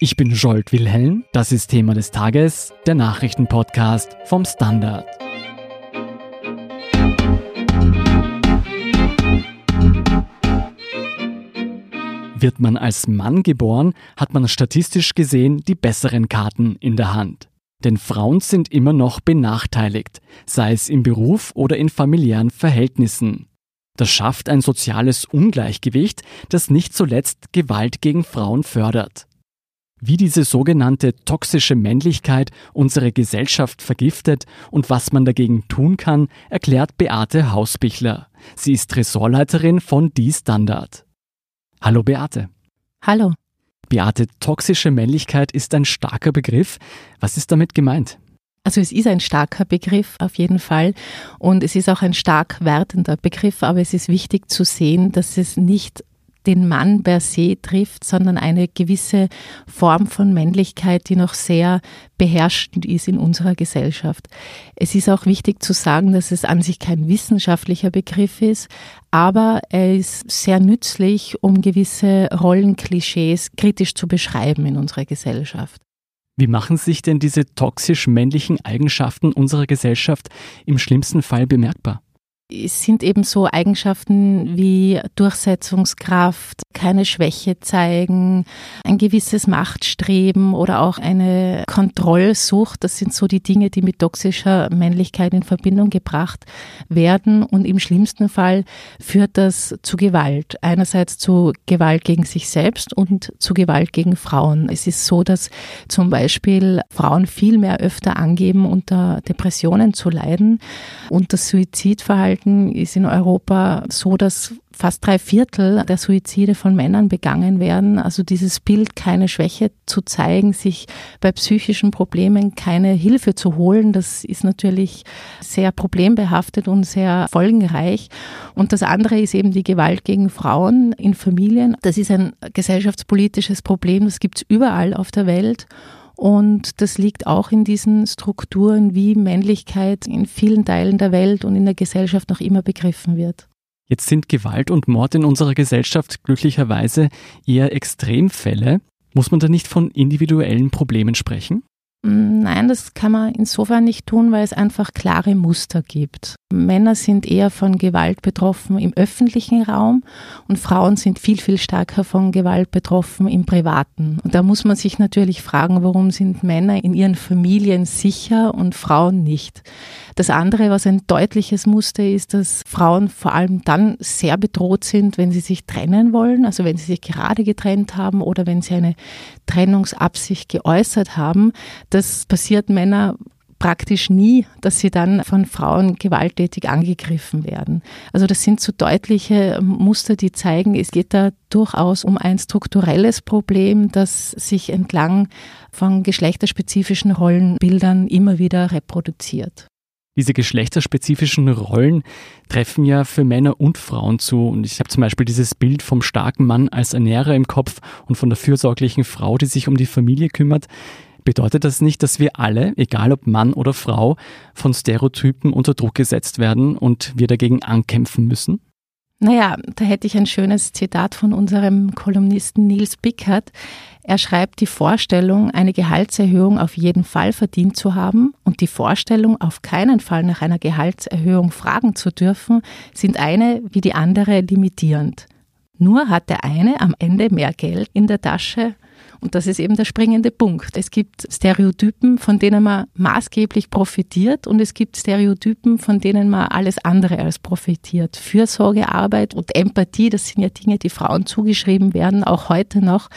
Ich bin Jolt Wilhelm, das ist Thema des Tages, der Nachrichtenpodcast vom Standard. Wird man als Mann geboren, hat man statistisch gesehen die besseren Karten in der Hand. Denn Frauen sind immer noch benachteiligt, sei es im Beruf oder in familiären Verhältnissen. Das schafft ein soziales Ungleichgewicht, das nicht zuletzt Gewalt gegen Frauen fördert. Wie diese sogenannte toxische Männlichkeit unsere Gesellschaft vergiftet und was man dagegen tun kann, erklärt Beate Hausbichler. Sie ist Ressortleiterin von Die Standard. Hallo Beate. Hallo. Beate, toxische Männlichkeit ist ein starker Begriff. Was ist damit gemeint? Also es ist ein starker Begriff auf jeden Fall und es ist auch ein stark wertender Begriff, aber es ist wichtig zu sehen, dass es nicht den Mann per se trifft, sondern eine gewisse Form von Männlichkeit, die noch sehr beherrschend ist in unserer Gesellschaft. Es ist auch wichtig zu sagen, dass es an sich kein wissenschaftlicher Begriff ist, aber er ist sehr nützlich, um gewisse Rollenklischees kritisch zu beschreiben in unserer Gesellschaft. Wie machen sich denn diese toxisch männlichen Eigenschaften unserer Gesellschaft im schlimmsten Fall bemerkbar? Es sind eben so Eigenschaften wie Durchsetzungskraft, keine Schwäche zeigen, ein gewisses Machtstreben oder auch eine Kontrollsucht. Das sind so die Dinge, die mit toxischer Männlichkeit in Verbindung gebracht werden. Und im schlimmsten Fall führt das zu Gewalt. Einerseits zu Gewalt gegen sich selbst und zu Gewalt gegen Frauen. Es ist so, dass zum Beispiel Frauen viel mehr öfter angeben, unter Depressionen zu leiden und das Suizidverhalten Verhalten ist in Europa so, dass fast drei Viertel der Suizide von Männern begangen werden. Also dieses Bild, keine Schwäche zu zeigen, sich bei psychischen Problemen keine Hilfe zu holen, das ist natürlich sehr problembehaftet und sehr folgenreich. Und das andere ist eben die Gewalt gegen Frauen in Familien. Das ist ein gesellschaftspolitisches Problem, das gibt es überall auf der Welt. Und das liegt auch in diesen Strukturen, wie Männlichkeit in vielen Teilen der Welt und in der Gesellschaft noch immer begriffen wird. Jetzt sind Gewalt und Mord in unserer Gesellschaft glücklicherweise eher Extremfälle. Muss man da nicht von individuellen Problemen sprechen? Nein, das kann man insofern nicht tun, weil es einfach klare Muster gibt. Männer sind eher von Gewalt betroffen im öffentlichen Raum und Frauen sind viel, viel stärker von Gewalt betroffen im privaten. Und da muss man sich natürlich fragen, warum sind Männer in ihren Familien sicher und Frauen nicht. Das andere, was ein deutliches Muster ist, dass Frauen vor allem dann sehr bedroht sind, wenn sie sich trennen wollen, also wenn sie sich gerade getrennt haben oder wenn sie eine Trennungsabsicht geäußert haben. Das passiert Männer praktisch nie, dass sie dann von Frauen gewalttätig angegriffen werden. Also das sind so deutliche Muster, die zeigen, es geht da durchaus um ein strukturelles Problem, das sich entlang von geschlechterspezifischen Rollenbildern immer wieder reproduziert. Diese geschlechterspezifischen Rollen treffen ja für Männer und Frauen zu. Und ich habe zum Beispiel dieses Bild vom starken Mann als Ernährer im Kopf und von der fürsorglichen Frau, die sich um die Familie kümmert. Bedeutet das nicht, dass wir alle, egal ob Mann oder Frau, von Stereotypen unter Druck gesetzt werden und wir dagegen ankämpfen müssen? Naja, da hätte ich ein schönes Zitat von unserem Kolumnisten Nils Bickert. Er schreibt, die Vorstellung, eine Gehaltserhöhung auf jeden Fall verdient zu haben und die Vorstellung, auf keinen Fall nach einer Gehaltserhöhung fragen zu dürfen, sind eine wie die andere limitierend. Nur hat der eine am Ende mehr Geld in der Tasche und das ist eben der springende Punkt. Es gibt Stereotypen, von denen man maßgeblich profitiert und es gibt Stereotypen, von denen man alles andere als profitiert. Fürsorgearbeit und Empathie, das sind ja Dinge, die Frauen zugeschrieben werden, auch heute noch,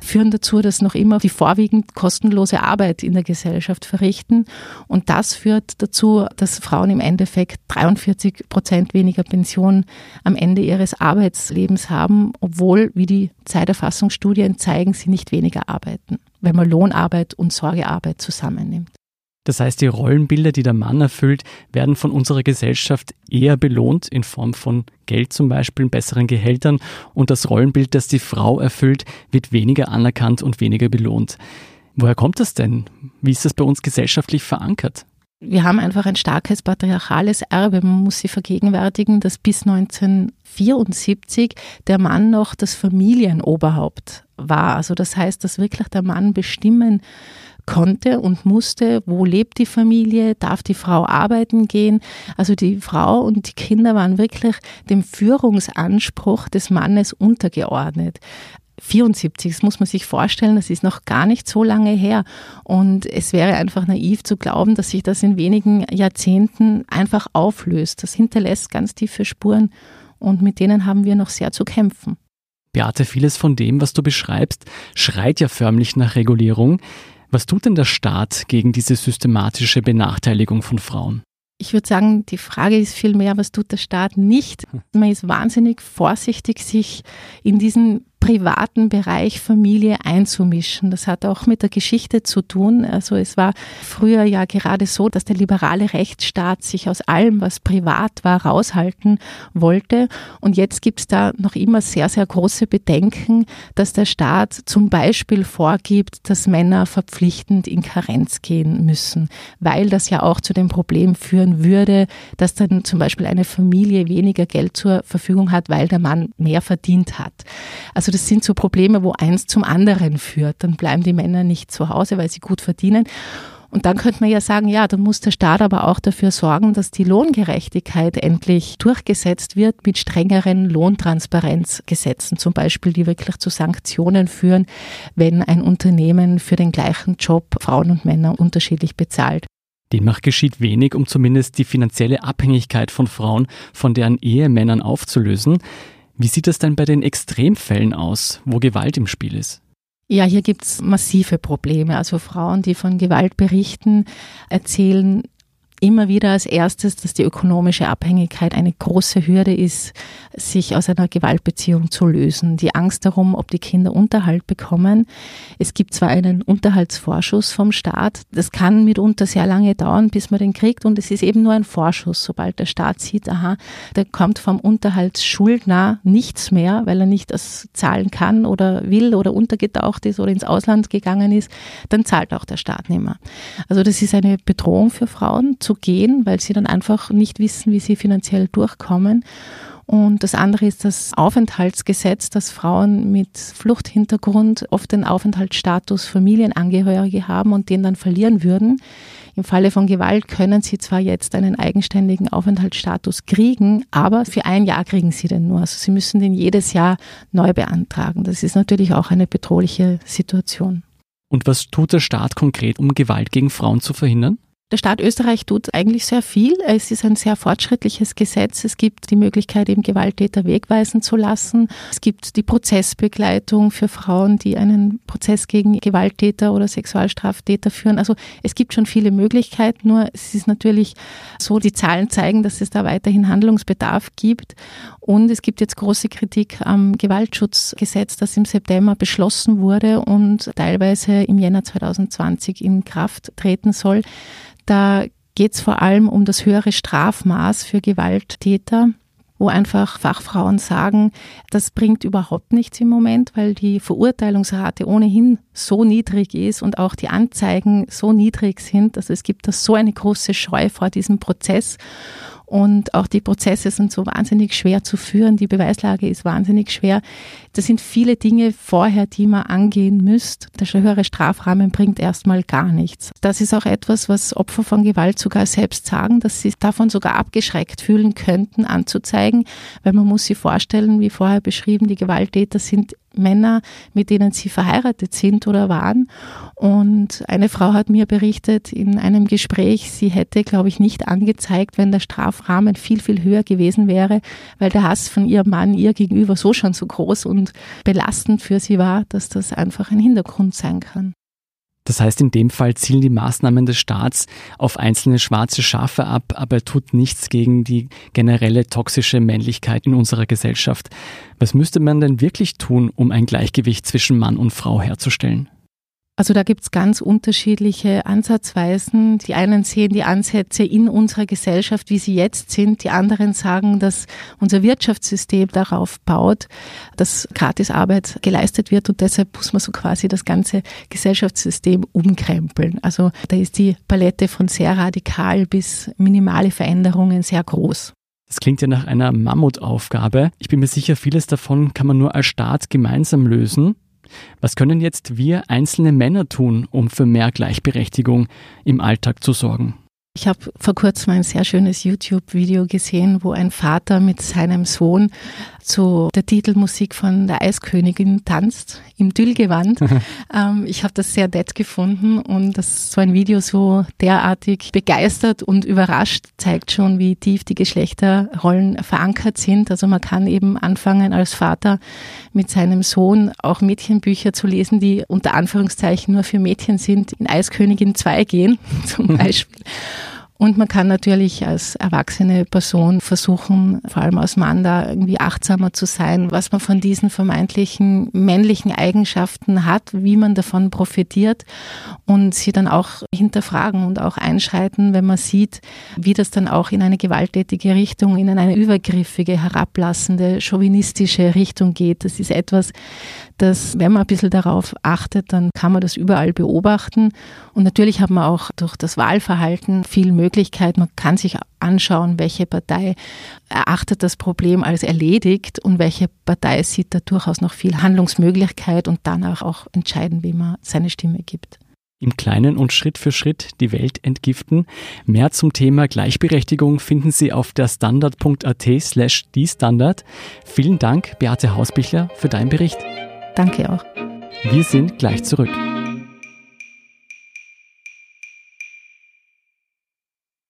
führen dazu, dass noch immer die vorwiegend kostenlose Arbeit in der Gesellschaft verrichten. Und das führt dazu, dass Frauen im Endeffekt 43 Prozent weniger Pension am Ende ihres Arbeitslebens haben, obwohl, wie die Zeiterfassungsstudien zeigen, sie nicht weniger arbeiten, wenn man Lohnarbeit und Sorgearbeit zusammennimmt. Das heißt, die Rollenbilder, die der Mann erfüllt, werden von unserer Gesellschaft eher belohnt in Form von Geld zum Beispiel, besseren Gehältern und das Rollenbild, das die Frau erfüllt, wird weniger anerkannt und weniger belohnt. Woher kommt das denn? Wie ist das bei uns gesellschaftlich verankert? Wir haben einfach ein starkes patriarchales Erbe. Man muss sich vergegenwärtigen, dass bis 1974 der Mann noch das Familienoberhaupt war. Also das heißt, dass wirklich der Mann bestimmen konnte und musste, wo lebt die Familie, darf die Frau arbeiten gehen. Also die Frau und die Kinder waren wirklich dem Führungsanspruch des Mannes untergeordnet. 74, das muss man sich vorstellen, das ist noch gar nicht so lange her. Und es wäre einfach naiv zu glauben, dass sich das in wenigen Jahrzehnten einfach auflöst. Das hinterlässt ganz tiefe Spuren und mit denen haben wir noch sehr zu kämpfen. Beate, vieles von dem, was du beschreibst, schreit ja förmlich nach Regulierung. Was tut denn der Staat gegen diese systematische Benachteiligung von Frauen? Ich würde sagen, die Frage ist vielmehr, was tut der Staat nicht? Hm. Man ist wahnsinnig vorsichtig, sich in diesen privaten Bereich Familie einzumischen. Das hat auch mit der Geschichte zu tun. Also es war früher ja gerade so, dass der liberale Rechtsstaat sich aus allem, was privat war, raushalten wollte. Und jetzt gibt es da noch immer sehr, sehr große Bedenken, dass der Staat zum Beispiel vorgibt, dass Männer verpflichtend in Karenz gehen müssen, weil das ja auch zu dem Problem führen würde, dass dann zum Beispiel eine Familie weniger Geld zur Verfügung hat, weil der Mann mehr verdient hat. Also also das sind so Probleme, wo eins zum anderen führt. Dann bleiben die Männer nicht zu Hause, weil sie gut verdienen. Und dann könnte man ja sagen, ja, dann muss der Staat aber auch dafür sorgen, dass die Lohngerechtigkeit endlich durchgesetzt wird mit strengeren Lohntransparenzgesetzen, zum Beispiel, die wirklich zu Sanktionen führen, wenn ein Unternehmen für den gleichen Job Frauen und Männer unterschiedlich bezahlt. Demnach geschieht wenig, um zumindest die finanzielle Abhängigkeit von Frauen von deren Ehemännern aufzulösen. Wie sieht es denn bei den Extremfällen aus, wo Gewalt im Spiel ist? Ja, hier gibt es massive Probleme. Also Frauen, die von Gewalt berichten, erzählen immer wieder als erstes, dass die ökonomische Abhängigkeit eine große Hürde ist, sich aus einer Gewaltbeziehung zu lösen. Die Angst darum, ob die Kinder Unterhalt bekommen. Es gibt zwar einen Unterhaltsvorschuss vom Staat, das kann mitunter sehr lange dauern, bis man den kriegt und es ist eben nur ein Vorschuss. Sobald der Staat sieht, aha, da kommt vom Unterhaltsschuldner nichts mehr, weil er nicht das zahlen kann oder will oder untergetaucht ist oder ins Ausland gegangen ist, dann zahlt auch der Staat nicht mehr. Also das ist eine Bedrohung für Frauen zu gehen, weil sie dann einfach nicht wissen, wie sie finanziell durchkommen. Und das andere ist das Aufenthaltsgesetz, dass Frauen mit Fluchthintergrund oft den Aufenthaltsstatus Familienangehörige haben und den dann verlieren würden. Im Falle von Gewalt können sie zwar jetzt einen eigenständigen Aufenthaltsstatus kriegen, aber für ein Jahr kriegen sie den nur. Also sie müssen den jedes Jahr neu beantragen. Das ist natürlich auch eine bedrohliche Situation. Und was tut der Staat konkret, um Gewalt gegen Frauen zu verhindern? Der Staat Österreich tut eigentlich sehr viel. Es ist ein sehr fortschrittliches Gesetz. Es gibt die Möglichkeit, eben Gewalttäter wegweisen zu lassen. Es gibt die Prozessbegleitung für Frauen, die einen Prozess gegen Gewalttäter oder Sexualstraftäter führen. Also es gibt schon viele Möglichkeiten, nur es ist natürlich so, die Zahlen zeigen, dass es da weiterhin Handlungsbedarf gibt. Und es gibt jetzt große Kritik am Gewaltschutzgesetz, das im September beschlossen wurde und teilweise im Jänner 2020 in Kraft treten soll. Da geht es vor allem um das höhere Strafmaß für Gewalttäter wo einfach Fachfrauen sagen, das bringt überhaupt nichts im Moment, weil die Verurteilungsrate ohnehin so niedrig ist und auch die Anzeigen so niedrig sind. Also es gibt da so eine große Scheu vor diesem Prozess. Und auch die Prozesse sind so wahnsinnig schwer zu führen. Die Beweislage ist wahnsinnig schwer. Das sind viele Dinge vorher, die man angehen müsst. Der höhere Strafrahmen bringt erstmal gar nichts. Das ist auch etwas, was Opfer von Gewalt sogar selbst sagen, dass sie davon sogar abgeschreckt fühlen könnten, anzuzeigen, weil man muss sich vorstellen, wie vorher beschrieben, die Gewalttäter sind Männer, mit denen sie verheiratet sind oder waren. Und eine Frau hat mir berichtet in einem Gespräch, sie hätte, glaube ich, nicht angezeigt, wenn der Strafrahmen viel, viel höher gewesen wäre, weil der Hass von ihrem Mann ihr gegenüber so schon so groß und belastend für sie war, dass das einfach ein Hintergrund sein kann. Das heißt, in dem Fall zielen die Maßnahmen des Staats auf einzelne schwarze Schafe ab, aber er tut nichts gegen die generelle toxische Männlichkeit in unserer Gesellschaft. Was müsste man denn wirklich tun, um ein Gleichgewicht zwischen Mann und Frau herzustellen? Also da gibt es ganz unterschiedliche Ansatzweisen. Die einen sehen die Ansätze in unserer Gesellschaft, wie sie jetzt sind. Die anderen sagen, dass unser Wirtschaftssystem darauf baut, dass Gratisarbeit geleistet wird und deshalb muss man so quasi das ganze Gesellschaftssystem umkrempeln. Also da ist die Palette von sehr radikal bis minimale Veränderungen sehr groß. Das klingt ja nach einer Mammutaufgabe. Ich bin mir sicher, vieles davon kann man nur als Staat gemeinsam lösen. Was können jetzt wir einzelne Männer tun, um für mehr Gleichberechtigung im Alltag zu sorgen? Ich habe vor kurzem ein sehr schönes YouTube-Video gesehen, wo ein Vater mit seinem Sohn zu der Titelmusik von der Eiskönigin tanzt im Tüllgewand. ähm, ich habe das sehr nett gefunden und dass so ein Video so derartig begeistert und überrascht zeigt schon, wie tief die Geschlechterrollen verankert sind. Also man kann eben anfangen als Vater mit seinem Sohn auch Mädchenbücher zu lesen, die unter Anführungszeichen nur für Mädchen sind, in Eiskönigin 2 gehen zum Beispiel. Und man kann natürlich als erwachsene Person versuchen, vor allem als Mann da irgendwie achtsamer zu sein, was man von diesen vermeintlichen männlichen Eigenschaften hat, wie man davon profitiert und sie dann auch hinterfragen und auch einschreiten, wenn man sieht, wie das dann auch in eine gewalttätige Richtung, in eine übergriffige, herablassende, chauvinistische Richtung geht. Das ist etwas, das, wenn man ein bisschen darauf achtet, dann kann man das überall beobachten. Und natürlich hat man auch durch das Wahlverhalten viel Möglichkeiten, Möglichkeit, man kann sich anschauen, welche Partei erachtet das Problem als erledigt und welche Partei sieht da durchaus noch viel Handlungsmöglichkeit und danach auch entscheiden, wie man seine Stimme gibt im Kleinen und Schritt für Schritt die Welt entgiften. Mehr zum Thema Gleichberechtigung finden Sie auf der standard.at slash die Standard. Vielen Dank, Beate Hausbichler, für deinen Bericht. Danke auch. Wir sind gleich zurück.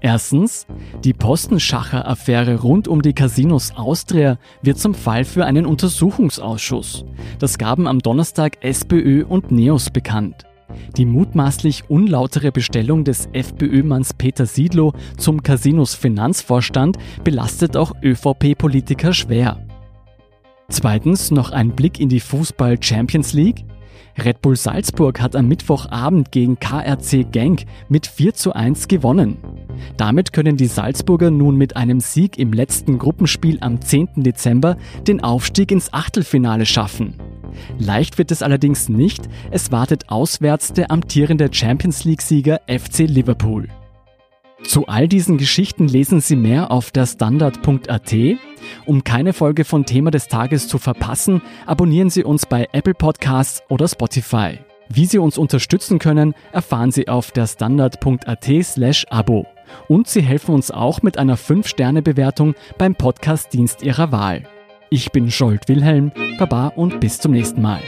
Erstens, die Postenschacher-Affäre rund um die Casinos Austria wird zum Fall für einen Untersuchungsausschuss. Das gaben am Donnerstag SPÖ und NEOS bekannt. Die mutmaßlich unlautere Bestellung des FPÖ-Manns Peter Siedlow zum Casinos Finanzvorstand belastet auch ÖVP-Politiker schwer. Zweitens noch ein Blick in die Fußball Champions League. Red Bull Salzburg hat am Mittwochabend gegen KRC Genk mit 4 zu 1 gewonnen. Damit können die Salzburger nun mit einem Sieg im letzten Gruppenspiel am 10. Dezember den Aufstieg ins Achtelfinale schaffen. Leicht wird es allerdings nicht, es wartet auswärts der amtierende Champions League-Sieger FC Liverpool. Zu all diesen Geschichten lesen Sie mehr auf der Standard.at. Um keine Folge von Thema des Tages zu verpassen, abonnieren Sie uns bei Apple Podcasts oder Spotify. Wie Sie uns unterstützen können, erfahren Sie auf der Standard.at slash Abo. Und Sie helfen uns auch mit einer 5-Sterne-Bewertung beim Podcast-Dienst Ihrer Wahl. Ich bin Scholt Wilhelm, Baba und bis zum nächsten Mal.